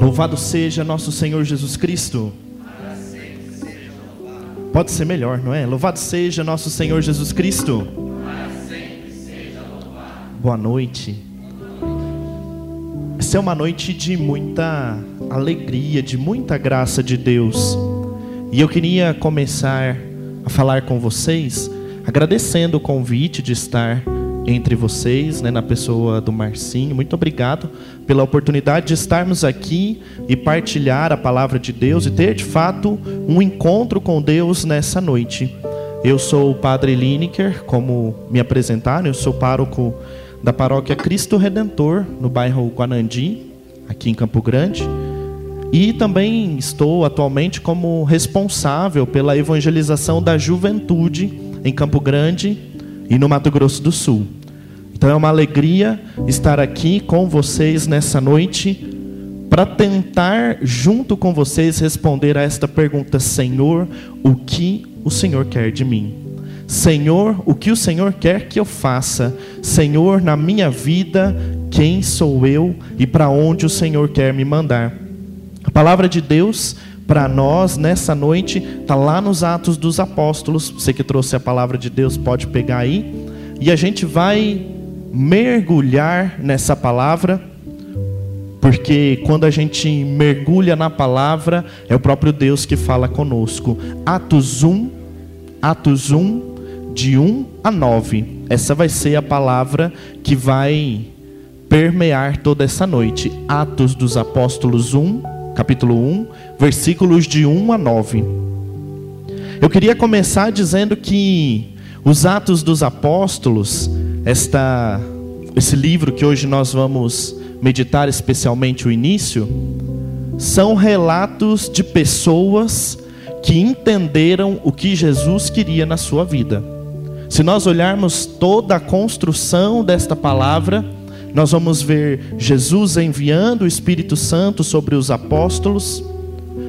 Louvado seja nosso Senhor Jesus Cristo. Pode ser melhor, não é? Louvado seja nosso Senhor Jesus Cristo. Boa noite. Essa é uma noite de muita alegria, de muita graça de Deus. E eu queria começar a falar com vocês, agradecendo o convite de estar entre vocês, né, na pessoa do Marcinho. Muito obrigado pela oportunidade de estarmos aqui e partilhar a palavra de Deus e ter de fato um encontro com Deus nessa noite. Eu sou o Padre Lineker, como me apresentaram, eu sou pároco da paróquia Cristo Redentor, no bairro Guanandi, aqui em Campo Grande. E também estou atualmente como responsável pela evangelização da juventude em Campo Grande e no Mato Grosso do Sul. Então é uma alegria estar aqui com vocês nessa noite para tentar, junto com vocês, responder a esta pergunta: Senhor, o que o Senhor quer de mim? Senhor, o que o Senhor quer que eu faça? Senhor, na minha vida, quem sou eu e para onde o Senhor quer me mandar? A palavra de Deus para nós nessa noite está lá nos Atos dos Apóstolos. Você que trouxe a palavra de Deus pode pegar aí. E a gente vai mergulhar nessa palavra, porque quando a gente mergulha na palavra, é o próprio Deus que fala conosco. Atos 1, Atos 1, de 1 a 9. Essa vai ser a palavra que vai permear toda essa noite. Atos dos Apóstolos 1, capítulo 1, versículos de 1 a 9. Eu queria começar dizendo que os Atos dos Apóstolos esta, esse livro que hoje nós vamos meditar, especialmente o início, são relatos de pessoas que entenderam o que Jesus queria na sua vida. Se nós olharmos toda a construção desta palavra, nós vamos ver Jesus enviando o Espírito Santo sobre os apóstolos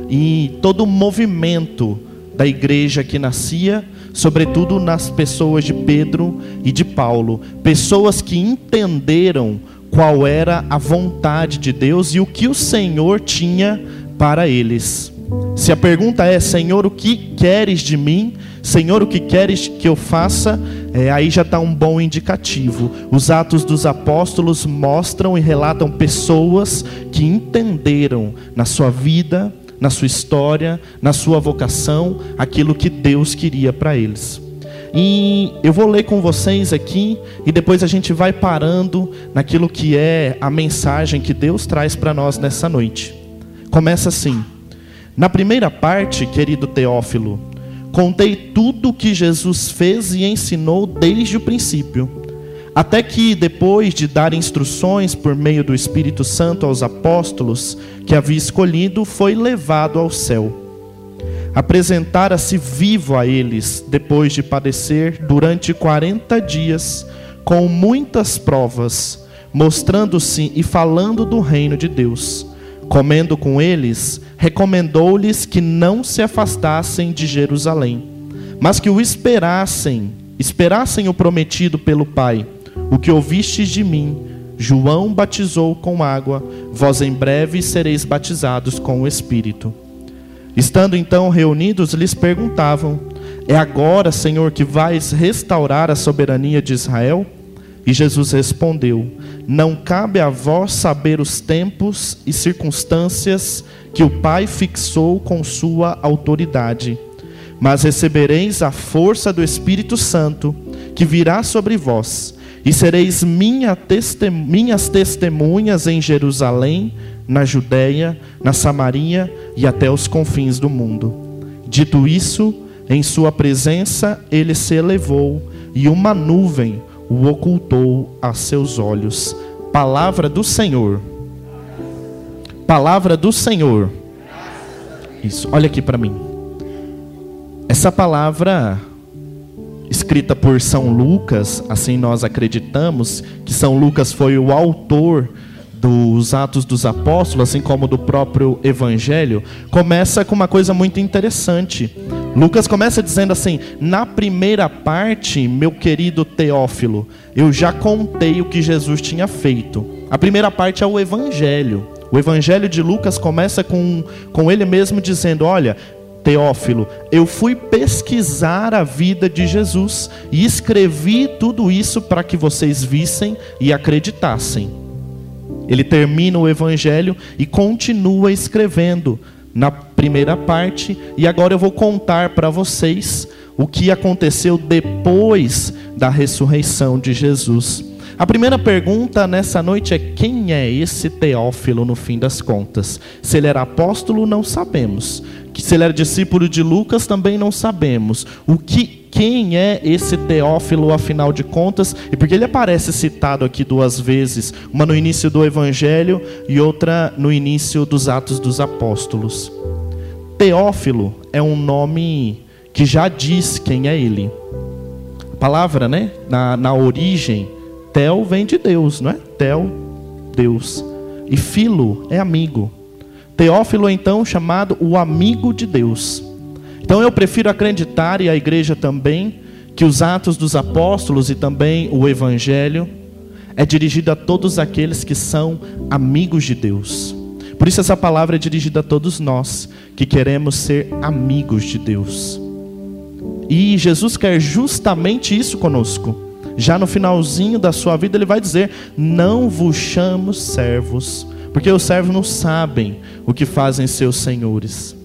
e todo o movimento da igreja que nascia sobretudo nas pessoas de Pedro e de Paulo, pessoas que entenderam qual era a vontade de Deus e o que o Senhor tinha para eles. Se a pergunta é, Senhor, o que queres de mim? Senhor, o que queres que eu faça? É, aí já está um bom indicativo. Os Atos dos Apóstolos mostram e relatam pessoas que entenderam na sua vida, na sua história, na sua vocação, aquilo que Deus queria para eles. E eu vou ler com vocês aqui e depois a gente vai parando naquilo que é a mensagem que Deus traz para nós nessa noite. Começa assim: Na primeira parte, querido Teófilo, contei tudo o que Jesus fez e ensinou desde o princípio até que, depois de dar instruções por meio do Espírito Santo aos apóstolos que havia escolhido, foi levado ao céu. Apresentara-se vivo a eles, depois de padecer durante quarenta dias, com muitas provas, mostrando-se e falando do reino de Deus. Comendo com eles, recomendou-lhes que não se afastassem de Jerusalém, mas que o esperassem, esperassem o prometido pelo Pai o que ouvistes de mim, João batizou com água, vós em breve sereis batizados com o Espírito. Estando então reunidos, lhes perguntavam: É agora, Senhor, que vais restaurar a soberania de Israel? E Jesus respondeu: Não cabe a vós saber os tempos e circunstâncias que o Pai fixou com sua autoridade, mas recebereis a força do Espírito Santo, que virá sobre vós e sereis minha testem minhas testemunhas em Jerusalém, na Judéia, na Samaria e até os confins do mundo. Dito isso, em sua presença ele se elevou e uma nuvem o ocultou a seus olhos. Palavra do Senhor. Palavra do Senhor. Isso, olha aqui para mim. Essa palavra escrita por São Lucas, assim nós acreditamos que São Lucas foi o autor dos Atos dos Apóstolos, assim como do próprio Evangelho, começa com uma coisa muito interessante. Lucas começa dizendo assim: na primeira parte, meu querido Teófilo, eu já contei o que Jesus tinha feito. A primeira parte é o Evangelho. O Evangelho de Lucas começa com, com ele mesmo dizendo: Olha, Teófilo, eu fui pesquisar a vida de Jesus e escrevi tudo isso para que vocês vissem e acreditassem. Ele termina o Evangelho e continua escrevendo na primeira parte, e agora eu vou contar para vocês o que aconteceu depois da ressurreição de Jesus. A primeira pergunta nessa noite é: quem é esse Teófilo no fim das contas? Se ele era apóstolo, não sabemos. Se ele era discípulo de Lucas, também não sabemos. O que quem é esse Teófilo, afinal de contas, e porque ele aparece citado aqui duas vezes, uma no início do Evangelho e outra no início dos Atos dos Apóstolos. Teófilo é um nome que já diz quem é ele. A palavra, né, na, na origem, Tel vem de Deus, não é? Tel, Deus. E filo é amigo. Teófilo, então, chamado o amigo de Deus. Então eu prefiro acreditar, e a igreja também, que os Atos dos Apóstolos e também o Evangelho é dirigido a todos aqueles que são amigos de Deus. Por isso essa palavra é dirigida a todos nós que queremos ser amigos de Deus. E Jesus quer justamente isso conosco já no finalzinho da sua vida, ele vai dizer: Não vos chamo servos, porque os servos não sabem o que fazem seus senhores.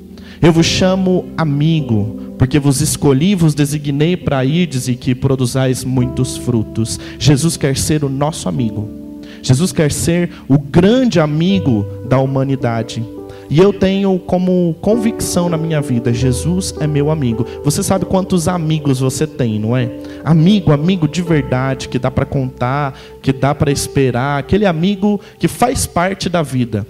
Eu vos chamo amigo, porque vos escolhi vos designei para irdes e que produzais muitos frutos. Jesus quer ser o nosso amigo. Jesus quer ser o grande amigo da humanidade. E eu tenho como convicção na minha vida: Jesus é meu amigo. Você sabe quantos amigos você tem, não é? Amigo, amigo de verdade, que dá para contar, que dá para esperar, aquele amigo que faz parte da vida.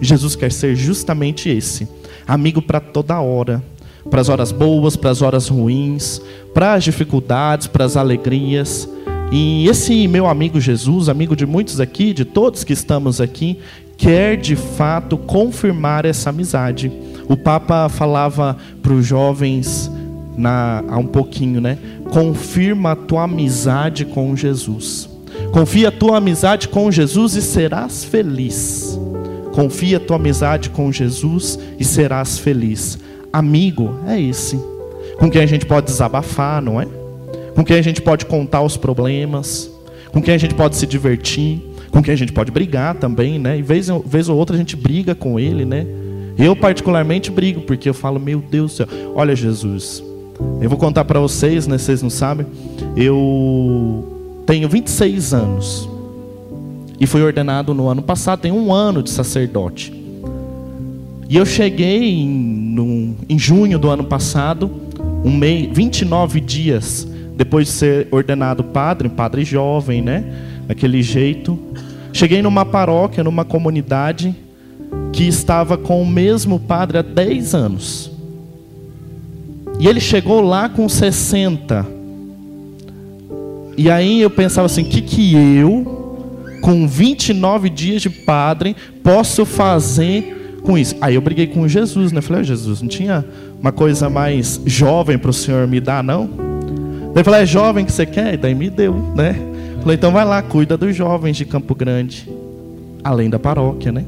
Jesus quer ser justamente esse: amigo para toda hora, para as horas boas, para as horas ruins, para as dificuldades, para as alegrias. E esse meu amigo Jesus, amigo de muitos aqui, de todos que estamos aqui, quer de fato confirmar essa amizade. O Papa falava para os jovens na, há um pouquinho, né? Confirma a tua amizade com Jesus. Confia a tua amizade com Jesus e serás feliz. Confia a tua amizade com Jesus e serás feliz. Amigo é esse, com quem a gente pode desabafar, não é? Com quem a gente pode contar os problemas, com quem a gente pode se divertir, com quem a gente pode brigar também, né? E vez, vez ou outra a gente briga com ele, né? Eu particularmente brigo, porque eu falo, meu Deus do céu, olha Jesus, eu vou contar para vocês, né? Vocês não sabem, eu tenho 26 anos e fui ordenado no ano passado, tenho um ano de sacerdote. E eu cheguei em, no, em junho do ano passado, um mês, 29 dias depois de ser ordenado padre, padre jovem, né? Daquele jeito. Cheguei numa paróquia, numa comunidade que estava com o mesmo padre há 10 anos. E ele chegou lá com 60. E aí eu pensava assim: o que, que eu, com 29 dias de padre, posso fazer com isso? Aí eu briguei com Jesus, né? Falei: oh, Jesus, não tinha uma coisa mais jovem para o senhor me dar, não? Eu falei: é jovem que você quer? E daí me deu, né? Falei, então vai lá, cuida dos jovens de Campo Grande, além da paróquia, né?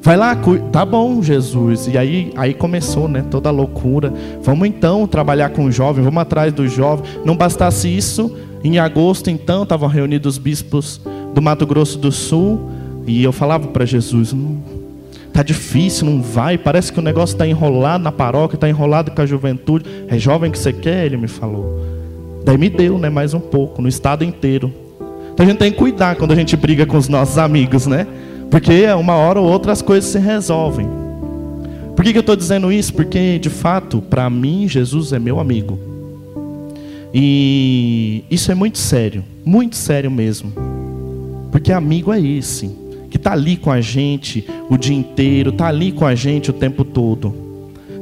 Vai lá, cuida. tá bom, Jesus. E aí, aí começou, né? Toda a loucura. Vamos então trabalhar com os jovens, vamos atrás dos jovens. Não bastasse isso, em agosto então estavam reunidos os bispos do Mato Grosso do Sul e eu falava para Jesus, hum, tá difícil, não vai. Parece que o negócio está enrolado na paróquia, está enrolado com a juventude. É jovem que você quer? Ele me falou. Daí me deu, né, mais um pouco, no estado inteiro. Então a gente tem que cuidar quando a gente briga com os nossos amigos, né? Porque uma hora ou outra as coisas se resolvem. Por que, que eu estou dizendo isso? Porque, de fato, para mim, Jesus é meu amigo. E isso é muito sério, muito sério mesmo. Porque amigo é esse, que está ali com a gente o dia inteiro, está ali com a gente o tempo todo.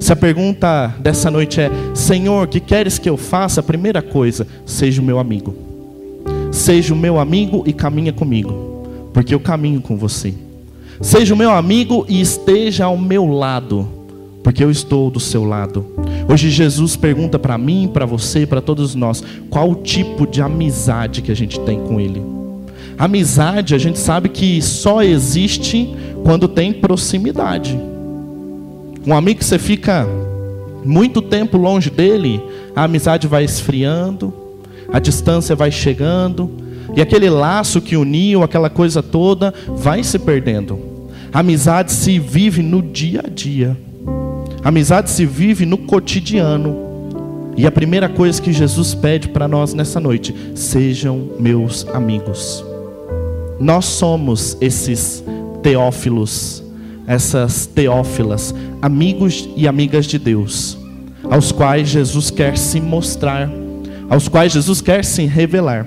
Se a pergunta dessa noite é: Senhor, que queres que eu faça? A primeira coisa, seja o meu amigo. Seja o meu amigo e caminha comigo, porque eu caminho com você. Seja o meu amigo e esteja ao meu lado, porque eu estou do seu lado. Hoje Jesus pergunta para mim, para você, para todos nós, qual o tipo de amizade que a gente tem com Ele. Amizade, a gente sabe que só existe quando tem proximidade. Um amigo que você fica muito tempo longe dele, a amizade vai esfriando, a distância vai chegando, e aquele laço que uniu, aquela coisa toda, vai se perdendo. A amizade se vive no dia a dia. A amizade se vive no cotidiano. E a primeira coisa que Jesus pede para nós nessa noite: sejam meus amigos. Nós somos esses teófilos, essas teófilas, amigos e amigas de Deus, aos quais Jesus quer se mostrar, aos quais Jesus quer se revelar.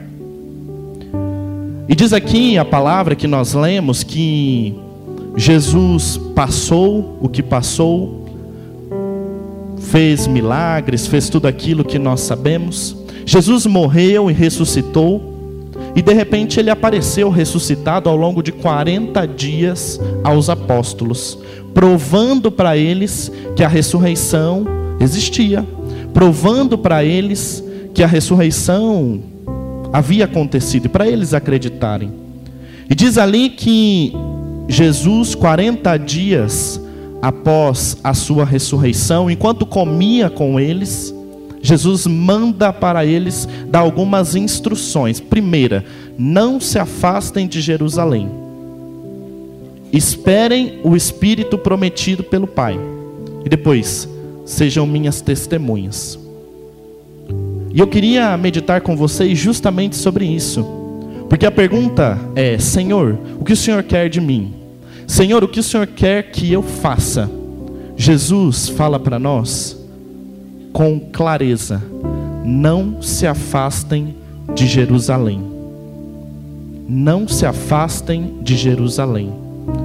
E diz aqui a palavra que nós lemos que Jesus passou o que passou, fez milagres, fez tudo aquilo que nós sabemos. Jesus morreu e ressuscitou. E de repente ele apareceu ressuscitado ao longo de 40 dias aos apóstolos, provando para eles que a ressurreição existia, provando para eles que a ressurreição havia acontecido, para eles acreditarem. E diz ali que Jesus, 40 dias após a sua ressurreição, enquanto comia com eles, Jesus manda para eles dar algumas instruções. Primeira, não se afastem de Jerusalém. Esperem o Espírito prometido pelo Pai. E depois, sejam minhas testemunhas. E eu queria meditar com vocês justamente sobre isso. Porque a pergunta é: Senhor, o que o Senhor quer de mim? Senhor, o que o Senhor quer que eu faça? Jesus fala para nós com clareza: não se afastem de Jerusalém. Não se afastem de Jerusalém.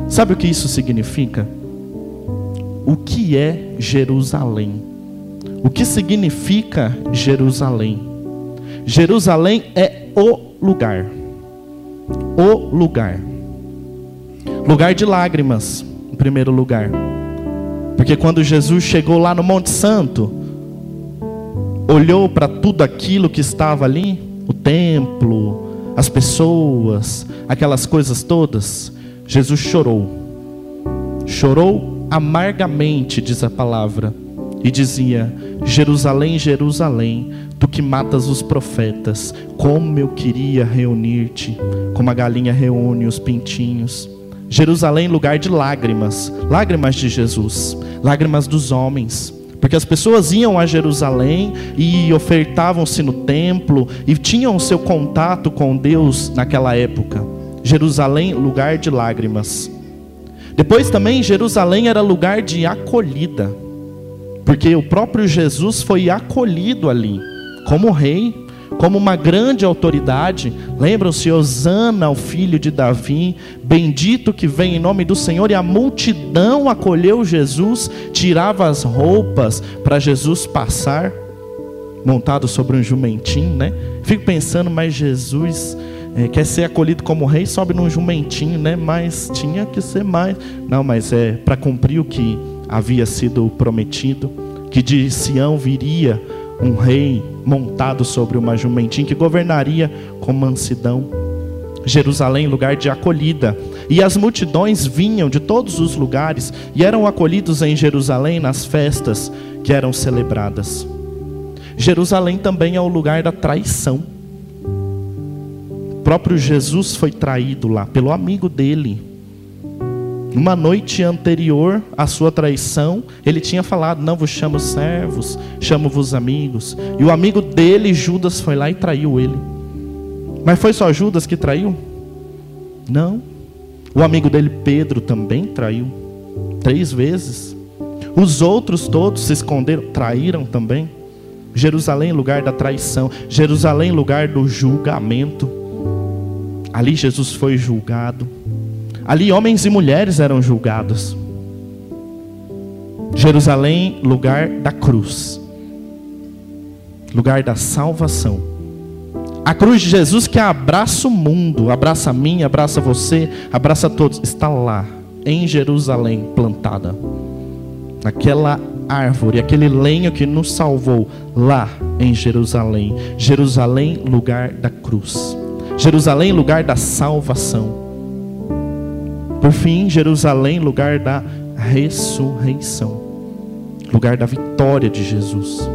Sabe o que isso significa? O que é Jerusalém? O que significa Jerusalém? Jerusalém é o lugar. O lugar. Lugar de lágrimas, em primeiro lugar. Porque quando Jesus chegou lá no Monte Santo, olhou para tudo aquilo que estava ali, o templo, as pessoas, aquelas coisas todas, Jesus chorou. Chorou amargamente, diz a palavra e dizia: Jerusalém, Jerusalém, tu que matas os profetas, como eu queria reunir-te, como a galinha reúne os pintinhos. Jerusalém, lugar de lágrimas, lágrimas de Jesus, lágrimas dos homens. Porque as pessoas iam a Jerusalém e ofertavam-se no templo e tinham seu contato com Deus naquela época. Jerusalém, lugar de lágrimas. Depois também Jerusalém era lugar de acolhida. Porque o próprio Jesus foi acolhido ali, como rei, como uma grande autoridade. Lembram-se, Osana, o filho de Davi, bendito que vem em nome do Senhor, e a multidão acolheu Jesus, tirava as roupas para Jesus passar, montado sobre um jumentinho, né? Fico pensando, mas Jesus é, quer ser acolhido como rei, sobe num jumentinho, né? Mas tinha que ser mais. Não, mas é para cumprir o que havia sido prometido, que de Sião viria um rei montado sobre uma jumentinha que governaria com mansidão. Jerusalém, lugar de acolhida. E as multidões vinham de todos os lugares e eram acolhidos em Jerusalém nas festas que eram celebradas. Jerusalém também é o lugar da traição. O próprio Jesus foi traído lá pelo amigo dele, uma noite anterior à sua traição, ele tinha falado: Não vos chamo servos, chamo-vos amigos. E o amigo dele, Judas, foi lá e traiu ele. Mas foi só Judas que traiu? Não. O amigo dele, Pedro, também traiu. Três vezes. Os outros todos se esconderam, traíram também. Jerusalém, lugar da traição. Jerusalém, lugar do julgamento. Ali Jesus foi julgado. Ali homens e mulheres eram julgados. Jerusalém, lugar da cruz, lugar da salvação. A cruz de Jesus que abraça o mundo, abraça a mim, abraça você, abraça todos, está lá, em Jerusalém, plantada. Aquela árvore, aquele lenho que nos salvou, lá em Jerusalém. Jerusalém, lugar da cruz. Jerusalém, lugar da salvação. Por fim, Jerusalém, lugar da ressurreição, lugar da vitória de Jesus,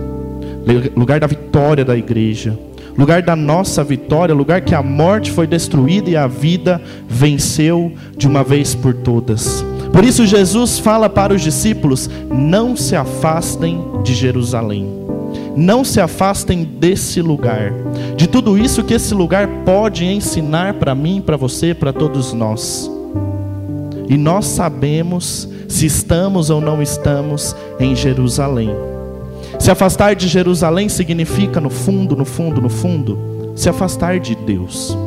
lugar da vitória da igreja, lugar da nossa vitória, lugar que a morte foi destruída e a vida venceu de uma vez por todas. Por isso, Jesus fala para os discípulos: não se afastem de Jerusalém, não se afastem desse lugar, de tudo isso que esse lugar pode ensinar para mim, para você, para todos nós. E nós sabemos se estamos ou não estamos em Jerusalém. Se afastar de Jerusalém significa, no fundo, no fundo, no fundo, se afastar de Deus.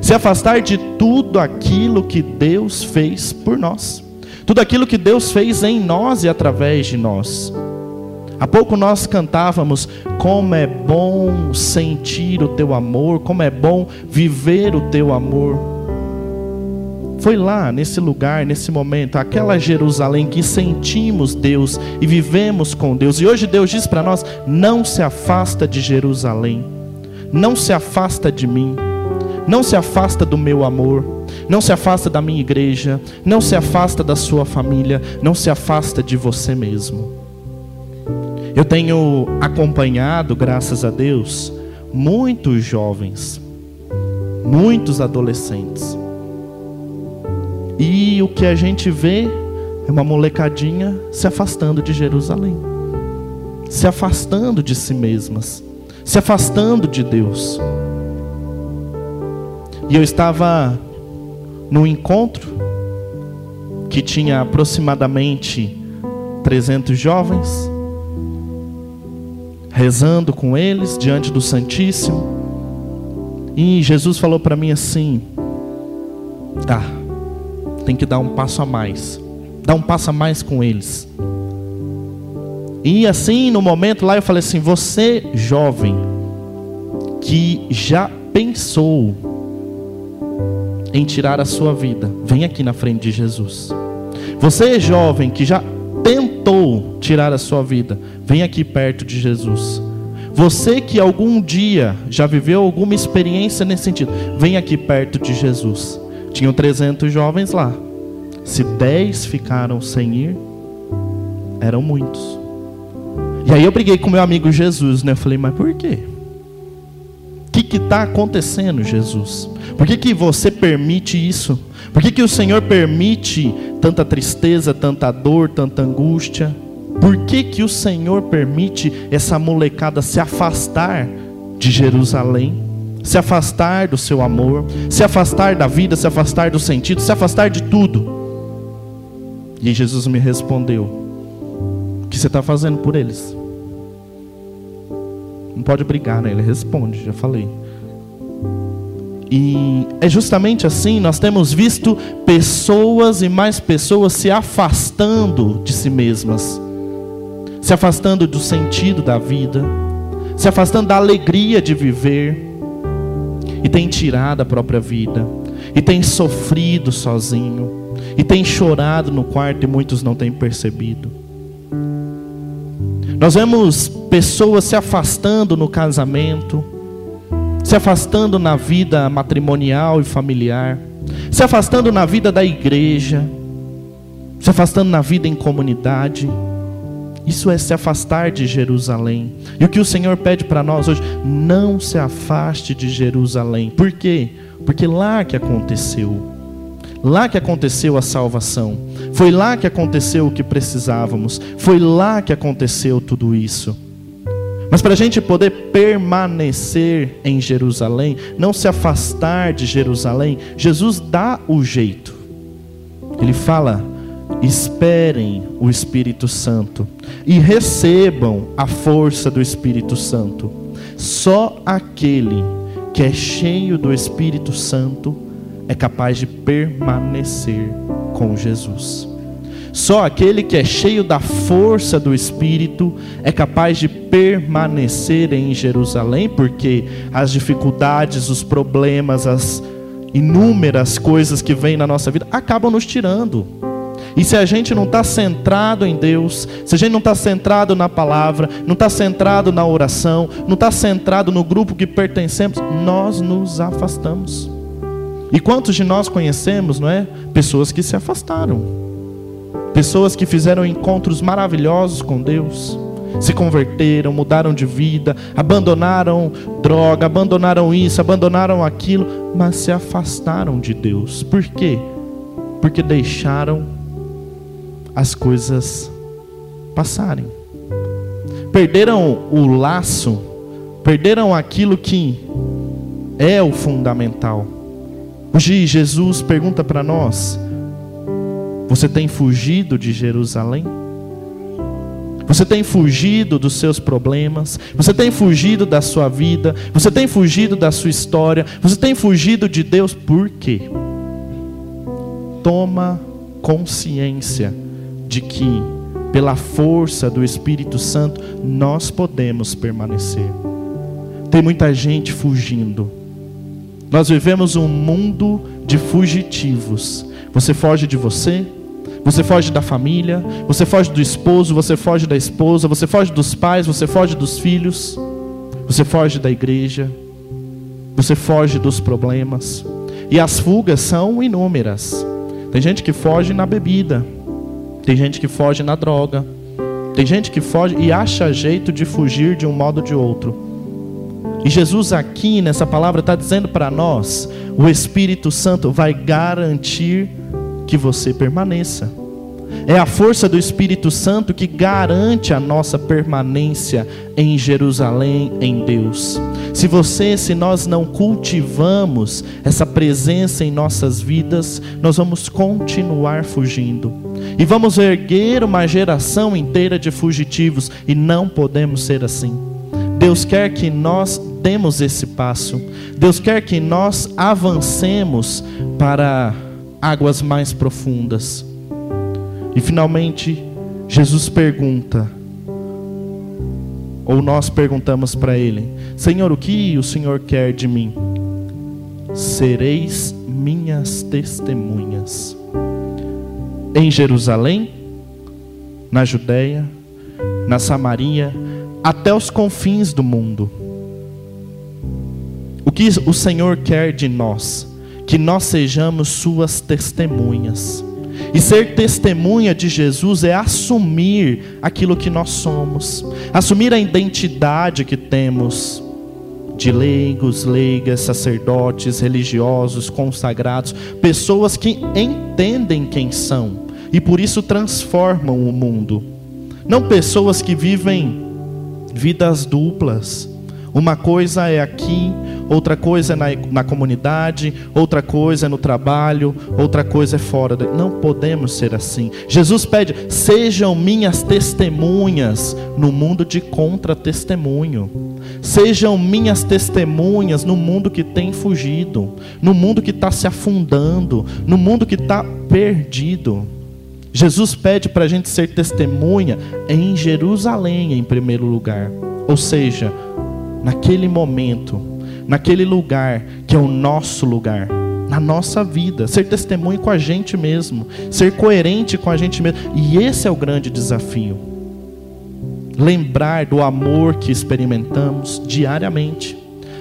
Se afastar de tudo aquilo que Deus fez por nós. Tudo aquilo que Deus fez em nós e através de nós. Há pouco nós cantávamos como é bom sentir o teu amor, como é bom viver o teu amor. Foi lá, nesse lugar, nesse momento, aquela Jerusalém que sentimos Deus e vivemos com Deus. E hoje Deus diz para nós: não se afasta de Jerusalém, não se afasta de mim, não se afasta do meu amor, não se afasta da minha igreja, não se afasta da sua família, não se afasta de você mesmo. Eu tenho acompanhado, graças a Deus, muitos jovens, muitos adolescentes e o que a gente vê é uma molecadinha se afastando de Jerusalém, se afastando de si mesmas, se afastando de Deus. E eu estava num encontro que tinha aproximadamente 300 jovens, rezando com eles diante do Santíssimo. E Jesus falou para mim assim: tá, tem que dar um passo a mais. Dar um passo a mais com eles. E assim, no momento lá, eu falei assim: você, jovem, que já pensou em tirar a sua vida, vem aqui na frente de Jesus. Você, jovem, que já tentou tirar a sua vida, vem aqui perto de Jesus. Você que algum dia já viveu alguma experiência nesse sentido, vem aqui perto de Jesus. Tinham 300 jovens lá. Se 10 ficaram sem ir, eram muitos. E aí eu briguei com meu amigo Jesus, né? Eu falei, mas por quê? O que está acontecendo, Jesus? Por que, que você permite isso? Por que, que o Senhor permite tanta tristeza, tanta dor, tanta angústia? Por que, que o Senhor permite essa molecada se afastar de Jerusalém? Se afastar do seu amor, se afastar da vida, se afastar do sentido, se afastar de tudo. E Jesus me respondeu: O que você está fazendo por eles? Não pode brigar, né? Ele responde, já falei. E é justamente assim, nós temos visto pessoas e mais pessoas se afastando de si mesmas, se afastando do sentido da vida, se afastando da alegria de viver e tem tirado a própria vida, e tem sofrido sozinho, e tem chorado no quarto e muitos não têm percebido. Nós vemos pessoas se afastando no casamento, se afastando na vida matrimonial e familiar, se afastando na vida da igreja, se afastando na vida em comunidade. Isso é se afastar de Jerusalém. E o que o Senhor pede para nós hoje, não se afaste de Jerusalém. Por quê? Porque lá que aconteceu. Lá que aconteceu a salvação. Foi lá que aconteceu o que precisávamos. Foi lá que aconteceu tudo isso. Mas para a gente poder permanecer em Jerusalém, não se afastar de Jerusalém, Jesus dá o jeito. Ele fala: esperem o Espírito Santo e recebam a força do Espírito Santo. Só aquele que é cheio do Espírito Santo é capaz de permanecer com Jesus. Só aquele que é cheio da força do Espírito é capaz de permanecer em Jerusalém, porque as dificuldades, os problemas, as inúmeras coisas que vêm na nossa vida acabam nos tirando E se a gente não está centrado em Deus, se a gente não está centrado na palavra, não está centrado na oração, não está centrado no grupo que pertencemos, nós nos afastamos. E quantos de nós conhecemos, não é? Pessoas que se afastaram, pessoas que fizeram encontros maravilhosos com Deus, se converteram, mudaram de vida, abandonaram droga, abandonaram isso, abandonaram aquilo, mas se afastaram de Deus. Por quê? Porque deixaram as coisas passarem. Perderam o laço, perderam aquilo que é o fundamental. Hoje Jesus pergunta para nós: Você tem fugido de Jerusalém? Você tem fugido dos seus problemas, você tem fugido da sua vida, você tem fugido da sua história, você tem fugido de Deus, por quê? Toma consciência de que, pela força do Espírito Santo, nós podemos permanecer. Tem muita gente fugindo. Nós vivemos um mundo de fugitivos. Você foge de você, você foge da família, você foge do esposo, você foge da esposa, você foge dos pais, você foge dos filhos, você foge da igreja, você foge dos problemas. E as fugas são inúmeras. Tem gente que foge na bebida, tem gente que foge na droga, tem gente que foge e acha jeito de fugir de um modo ou de outro. E Jesus aqui nessa palavra está dizendo para nós: o Espírito Santo vai garantir que você permaneça. É a força do Espírito Santo que garante a nossa permanência em Jerusalém, em Deus. Se você, se nós não cultivamos essa presença em nossas vidas, nós vamos continuar fugindo. E vamos erguer uma geração inteira de fugitivos, e não podemos ser assim. Deus quer que nós demos esse passo. Deus quer que nós avancemos para águas mais profundas. E finalmente, Jesus pergunta, ou nós perguntamos para Ele: Senhor, o que o Senhor quer de mim? Sereis minhas testemunhas em Jerusalém, na Judéia, na Samaria, até os confins do mundo. O que o Senhor quer de nós? Que nós sejamos Suas testemunhas. E ser testemunha de Jesus é assumir aquilo que nós somos, assumir a identidade que temos de leigos, leigas, sacerdotes, religiosos, consagrados, pessoas que entendem quem são e por isso transformam o mundo. Não pessoas que vivem vidas duplas, uma coisa é aqui, outra coisa é na, na comunidade, outra coisa é no trabalho, outra coisa é fora. De... Não podemos ser assim. Jesus pede: sejam minhas testemunhas no mundo de contra-testemunho. Sejam minhas testemunhas no mundo que tem fugido, no mundo que está se afundando, no mundo que está perdido. Jesus pede para a gente ser testemunha em Jerusalém, em primeiro lugar. Ou seja, naquele momento, naquele lugar que é o nosso lugar, na nossa vida, ser testemunho com a gente mesmo, ser coerente com a gente mesmo. E esse é o grande desafio. Lembrar do amor que experimentamos diariamente.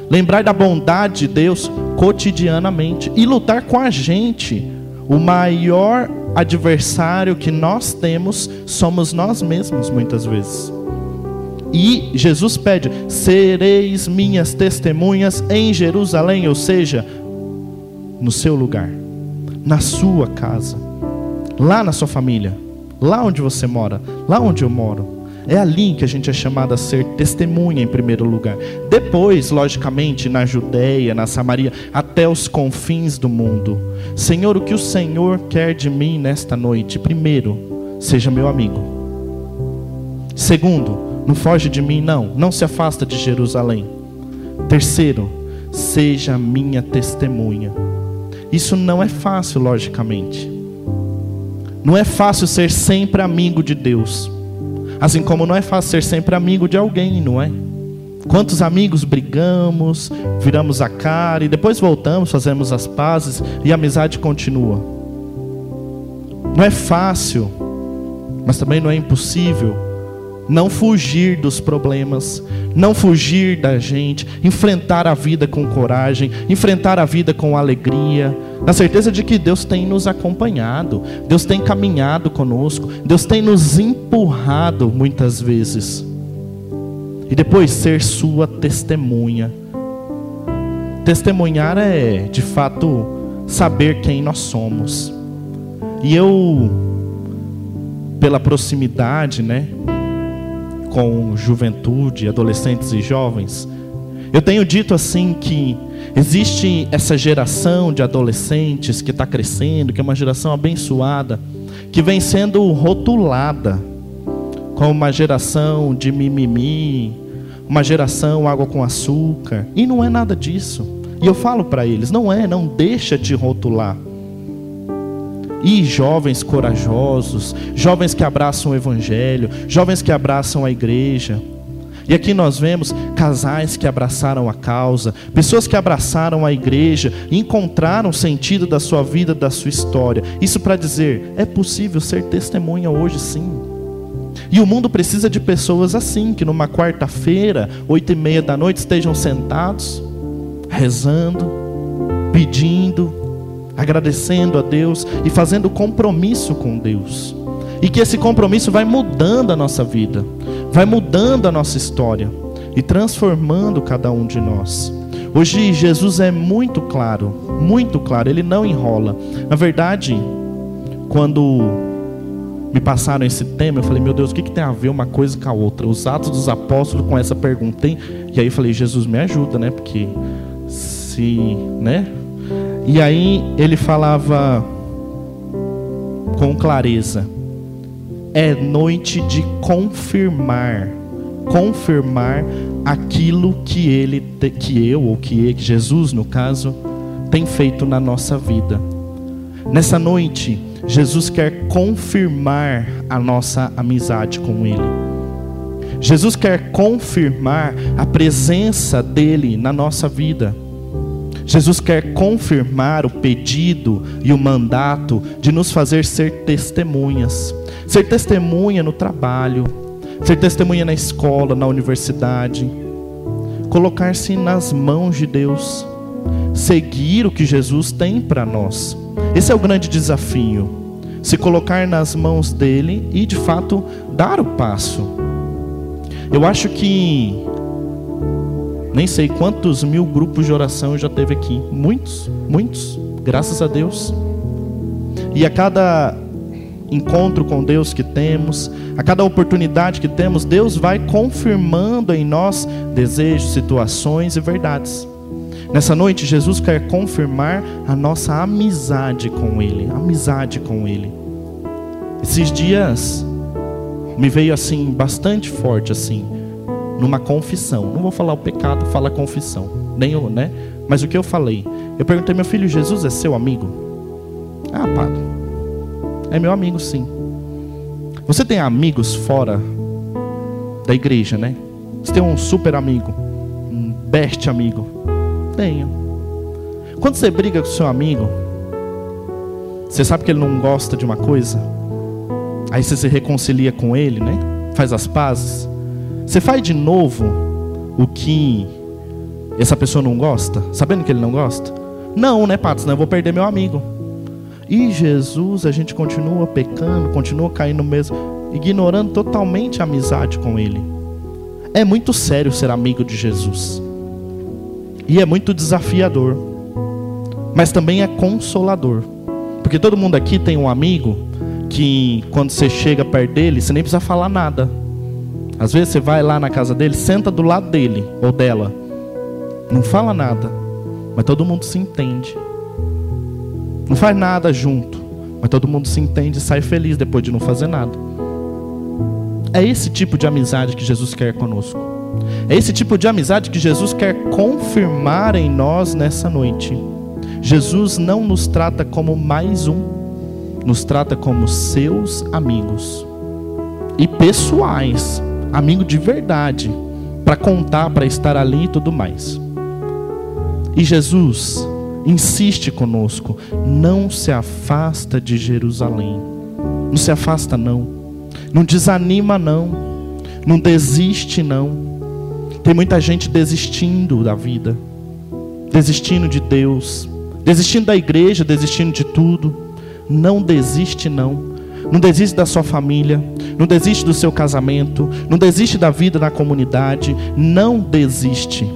Lembrar da bondade de Deus cotidianamente e lutar com a gente. O maior adversário que nós temos somos nós mesmos muitas vezes. E Jesus pede: sereis minhas testemunhas em Jerusalém, ou seja, no seu lugar, na sua casa, lá na sua família, lá onde você mora, lá onde eu moro. É ali que a gente é chamado a ser testemunha em primeiro lugar. Depois, logicamente, na Judéia, na Samaria, até os confins do mundo. Senhor, o que o Senhor quer de mim nesta noite? Primeiro, seja meu amigo. Segundo, não foge de mim, não. Não se afasta de Jerusalém. Terceiro, seja minha testemunha. Isso não é fácil, logicamente. Não é fácil ser sempre amigo de Deus. Assim como não é fácil ser sempre amigo de alguém, não é? Quantos amigos brigamos, viramos a cara e depois voltamos, fazemos as pazes e a amizade continua. Não é fácil, mas também não é impossível não fugir dos problemas, não fugir da gente, enfrentar a vida com coragem, enfrentar a vida com alegria, na certeza de que Deus tem nos acompanhado, Deus tem caminhado conosco, Deus tem nos empurrado muitas vezes. E depois ser sua testemunha. Testemunhar é, de fato, saber quem nós somos. E eu, pela proximidade, né, com juventude, adolescentes e jovens, eu tenho dito assim que existe essa geração de adolescentes que está crescendo, que é uma geração abençoada, que vem sendo rotulada como uma geração de mimimi, uma geração água com açúcar, e não é nada disso. E eu falo para eles, não é, não deixa de rotular. E jovens corajosos, jovens que abraçam o Evangelho, jovens que abraçam a igreja. E aqui nós vemos casais que abraçaram a causa, pessoas que abraçaram a igreja encontraram sentido da sua vida, da sua história. Isso para dizer, é possível ser testemunha hoje sim. E o mundo precisa de pessoas assim, que numa quarta-feira, oito e meia da noite, estejam sentados, rezando, pedindo, agradecendo a Deus e fazendo compromisso com Deus. E que esse compromisso vai mudando a nossa vida, vai mudando a nossa história e transformando cada um de nós. Hoje Jesus é muito claro, muito claro, ele não enrola. Na verdade, quando me passaram esse tema, eu falei, meu Deus, o que, que tem a ver uma coisa com a outra? Os Atos dos Apóstolos com essa pergunta. Hein? E aí eu falei, Jesus me ajuda, né? Porque se, né? E aí ele falava com clareza: é noite de confirmar, confirmar aquilo que ele, que eu ou que Jesus no caso tem feito na nossa vida. Nessa noite, Jesus quer confirmar a nossa amizade com Ele. Jesus quer confirmar a presença dele na nossa vida. Jesus quer confirmar o pedido e o mandato de nos fazer ser testemunhas. Ser testemunha no trabalho, ser testemunha na escola, na universidade. Colocar-se nas mãos de Deus. Seguir o que Jesus tem para nós. Esse é o grande desafio. Se colocar nas mãos dele e de fato dar o passo. Eu acho que nem sei quantos mil grupos de oração já teve aqui. Muitos, muitos, graças a Deus. E a cada encontro com Deus que temos, a cada oportunidade que temos, Deus vai confirmando em nós desejos, situações e verdades. Nessa noite, Jesus quer confirmar a nossa amizade com Ele, amizade com Ele. Esses dias me veio assim bastante forte assim numa confissão. Não vou falar o pecado, fala confissão. Nem o, né? Mas o que eu falei? Eu perguntei, meu filho, Jesus é seu amigo? Ah, padre. É meu amigo, sim. Você tem amigos fora da igreja, né? Você tem um super amigo, um best amigo? Tenho. Quando você briga com seu amigo, você sabe que ele não gosta de uma coisa? Aí você se reconcilia com ele, né? Faz as pazes. Você faz de novo o que essa pessoa não gosta, sabendo que ele não gosta? Não, né, Pato? Senão eu vou perder meu amigo. E Jesus, a gente continua pecando, continua caindo mesmo, ignorando totalmente a amizade com Ele. É muito sério ser amigo de Jesus. E é muito desafiador. Mas também é consolador. Porque todo mundo aqui tem um amigo que quando você chega perto dele, você nem precisa falar nada. Às vezes você vai lá na casa dele, senta do lado dele ou dela, não fala nada, mas todo mundo se entende. Não faz nada junto, mas todo mundo se entende e sai feliz depois de não fazer nada. É esse tipo de amizade que Jesus quer conosco. É esse tipo de amizade que Jesus quer confirmar em nós nessa noite. Jesus não nos trata como mais um, nos trata como seus amigos e pessoais amigo de verdade, para contar, para estar ali e tudo mais. E Jesus insiste conosco, não se afasta de Jerusalém. Não se afasta, não. Não desanima, não. Não desiste, não. Tem muita gente desistindo da vida, desistindo de Deus, desistindo da igreja, desistindo de tudo. Não desiste, não. Não desiste da sua família, não desiste do seu casamento, não desiste da vida na comunidade, não desiste.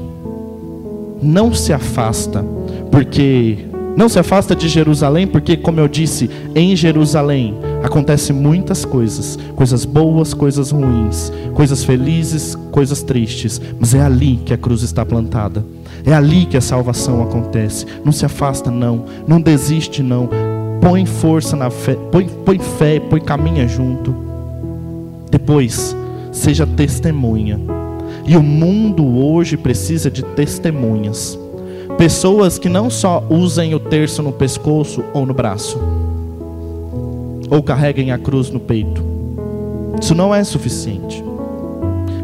Não se afasta, porque não se afasta de Jerusalém, porque como eu disse, em Jerusalém acontecem muitas coisas, coisas boas, coisas ruins, coisas felizes, coisas tristes, mas é ali que a cruz está plantada. É ali que a salvação acontece. Não se afasta não, não desiste não põe força na fé, põe, põe fé, põe caminha junto. Depois, seja testemunha. E o mundo hoje precisa de testemunhas. Pessoas que não só usem o terço no pescoço ou no braço, ou carreguem a cruz no peito. Isso não é suficiente.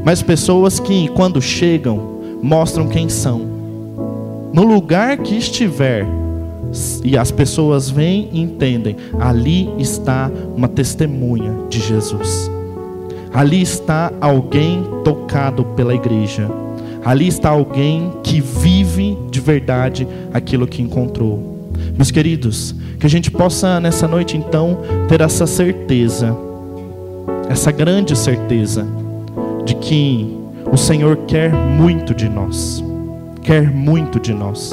Mas pessoas que, quando chegam, mostram quem são. No lugar que estiver, e as pessoas vêm e entendem, ali está uma testemunha de Jesus. Ali está alguém tocado pela igreja. Ali está alguém que vive de verdade aquilo que encontrou. Meus queridos, que a gente possa nessa noite então ter essa certeza, essa grande certeza de que o Senhor quer muito de nós. Quer muito de nós.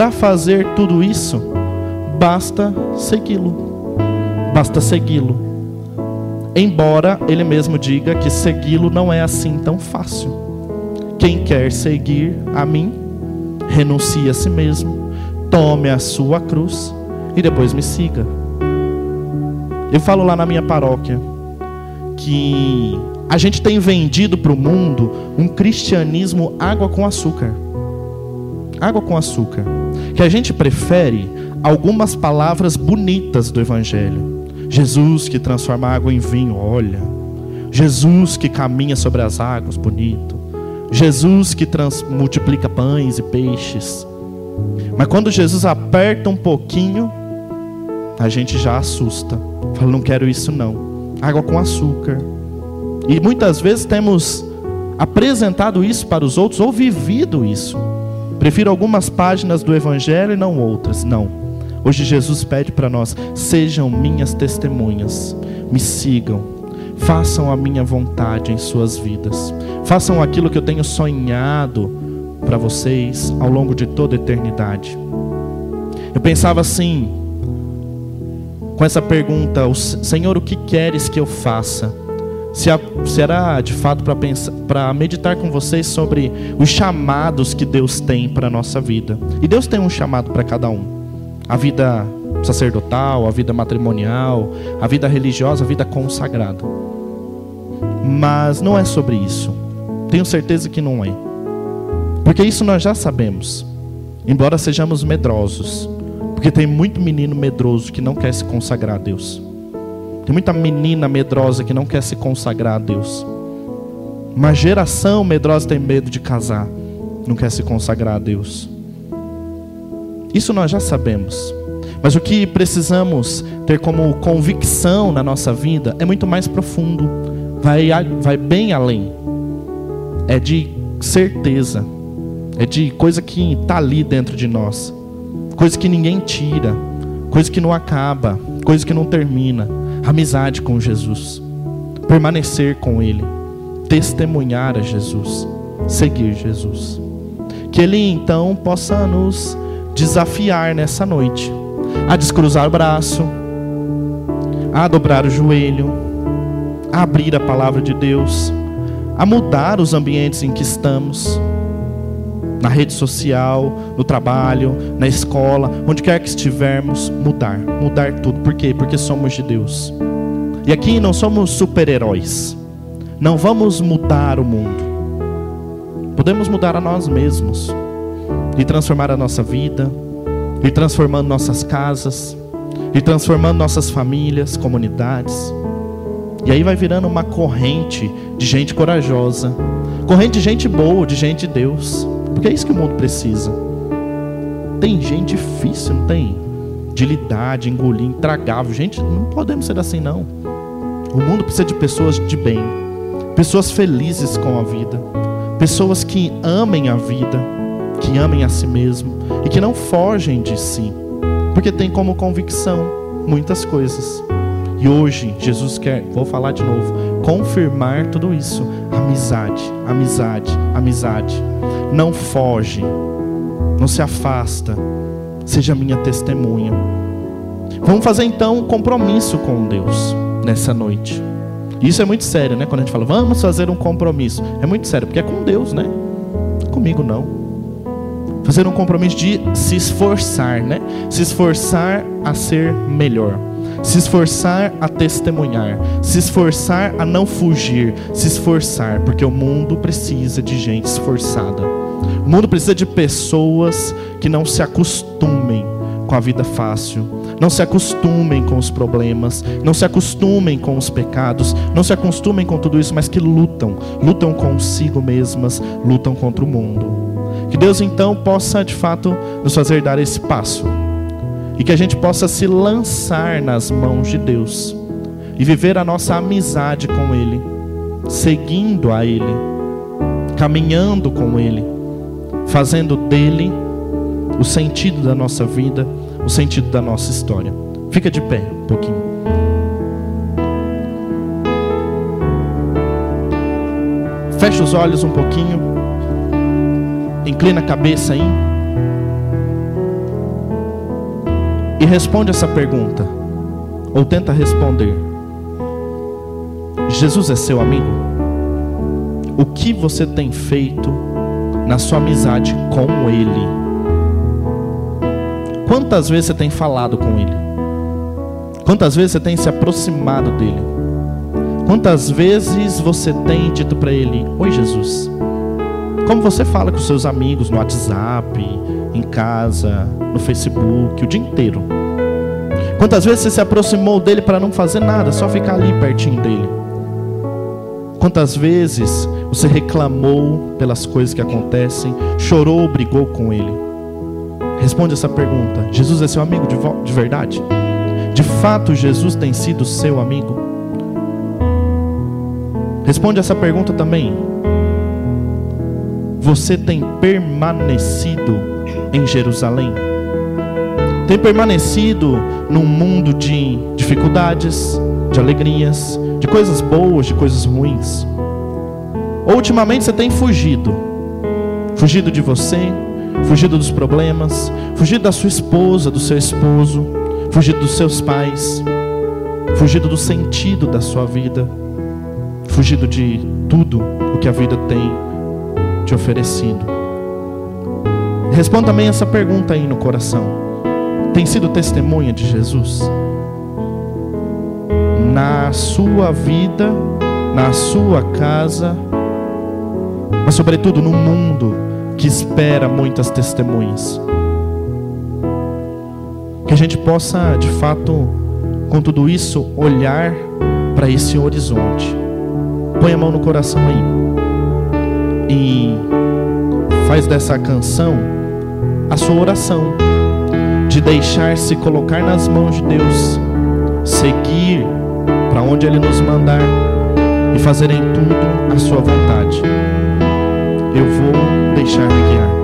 Para fazer tudo isso, basta segui-lo. Basta segui-lo. Embora ele mesmo diga que segui-lo não é assim tão fácil. Quem quer seguir a mim, renuncie a si mesmo, tome a sua cruz e depois me siga. Eu falo lá na minha paróquia que a gente tem vendido para o mundo um cristianismo água com açúcar. Água com açúcar que a gente prefere algumas palavras bonitas do Evangelho. Jesus que transforma água em vinho, olha. Jesus que caminha sobre as águas, bonito. Jesus que trans, multiplica pães e peixes. Mas quando Jesus aperta um pouquinho, a gente já assusta. Fala, não quero isso não. Água com açúcar. E muitas vezes temos apresentado isso para os outros ou vivido isso. Prefiro algumas páginas do Evangelho e não outras. Não. Hoje Jesus pede para nós: sejam minhas testemunhas, me sigam, façam a minha vontade em suas vidas, façam aquilo que eu tenho sonhado para vocês ao longo de toda a eternidade. Eu pensava assim, com essa pergunta: Senhor, o que queres que eu faça? Será de fato para meditar com vocês sobre os chamados que Deus tem para a nossa vida. E Deus tem um chamado para cada um: a vida sacerdotal, a vida matrimonial, a vida religiosa, a vida consagrada. Mas não é sobre isso. Tenho certeza que não é. Porque isso nós já sabemos. Embora sejamos medrosos. Porque tem muito menino medroso que não quer se consagrar a Deus. Tem muita menina medrosa que não quer se consagrar a Deus. Uma geração medrosa tem medo de casar, não quer se consagrar a Deus. Isso nós já sabemos. Mas o que precisamos ter como convicção na nossa vida é muito mais profundo, vai, vai bem além. É de certeza, é de coisa que está ali dentro de nós, coisa que ninguém tira, coisa que não acaba, coisa que não termina amizade com Jesus, permanecer com Ele, testemunhar a Jesus, seguir Jesus. Que Ele então possa nos desafiar nessa noite a descruzar o braço, a dobrar o joelho, a abrir a palavra de Deus, a mudar os ambientes em que estamos na rede social, no trabalho, na escola, onde quer que estivermos, mudar, mudar tudo. Por quê? Porque somos de Deus. E aqui não somos super-heróis. Não vamos mudar o mundo. Podemos mudar a nós mesmos e transformar a nossa vida, e transformando nossas casas, e transformando nossas famílias, comunidades. E aí vai virando uma corrente de gente corajosa, corrente de gente boa, de gente de Deus. Porque é isso que o mundo precisa. Tem gente difícil, não tem? lidar, de engolir, intragável. Gente, não podemos ser assim não. O mundo precisa de pessoas de bem, pessoas felizes com a vida, pessoas que amem a vida, que amem a si mesmo e que não fogem de si, porque tem como convicção muitas coisas. E hoje Jesus quer, vou falar de novo, confirmar tudo isso. Amizade, amizade, amizade. Não foge, não se afasta, seja minha testemunha. Vamos fazer então um compromisso com Deus nessa noite. Isso é muito sério, né? Quando a gente fala, vamos fazer um compromisso. É muito sério, porque é com Deus, né? Comigo não. Fazer um compromisso de se esforçar, né? Se esforçar a ser melhor. Se esforçar a testemunhar. Se esforçar a não fugir. Se esforçar, porque o mundo precisa de gente esforçada. O mundo precisa de pessoas que não se acostumem com a vida fácil. Não se acostumem com os problemas, não se acostumem com os pecados, não se acostumem com tudo isso, mas que lutam, lutam consigo mesmas, lutam contra o mundo. Que Deus então possa de fato nos fazer dar esse passo e que a gente possa se lançar nas mãos de Deus e viver a nossa amizade com Ele, seguindo a Ele, caminhando com Ele, fazendo dele o sentido da nossa vida, o sentido da nossa história. Fica de pé um pouquinho. Fecha os olhos um pouquinho. Inclina a cabeça aí. E responde essa pergunta. Ou tenta responder. Jesus é seu amigo? O que você tem feito na sua amizade com Ele? Quantas vezes você tem falado com Ele? Quantas vezes você tem se aproximado dele? Quantas vezes você tem dito para Ele: Oi, Jesus? Como você fala com seus amigos no WhatsApp, em casa, no Facebook, o dia inteiro? Quantas vezes você se aproximou dele para não fazer nada, só ficar ali pertinho dele? Quantas vezes você reclamou pelas coisas que acontecem, chorou, brigou com ele? Responde essa pergunta: Jesus é seu amigo de, de verdade? De fato, Jesus tem sido seu amigo? Responde essa pergunta também. Você tem permanecido em Jerusalém? Tem permanecido num mundo de dificuldades, de alegrias, de coisas boas, de coisas ruins? Ultimamente você tem fugido? Fugido de você, fugido dos problemas, fugido da sua esposa, do seu esposo, fugido dos seus pais, fugido do sentido da sua vida, fugido de tudo o que a vida tem te oferecido. Responda também essa pergunta aí no coração. Tem sido testemunha de Jesus? Na sua vida, na sua casa, mas sobretudo no mundo que espera muitas testemunhas. Que a gente possa, de fato, com tudo isso, olhar para esse horizonte. Põe a mão no coração aí. E faz dessa canção a sua oração de deixar-se colocar nas mãos de Deus, seguir para onde Ele nos mandar e fazer em tudo a sua vontade. Eu vou deixar-me guiar.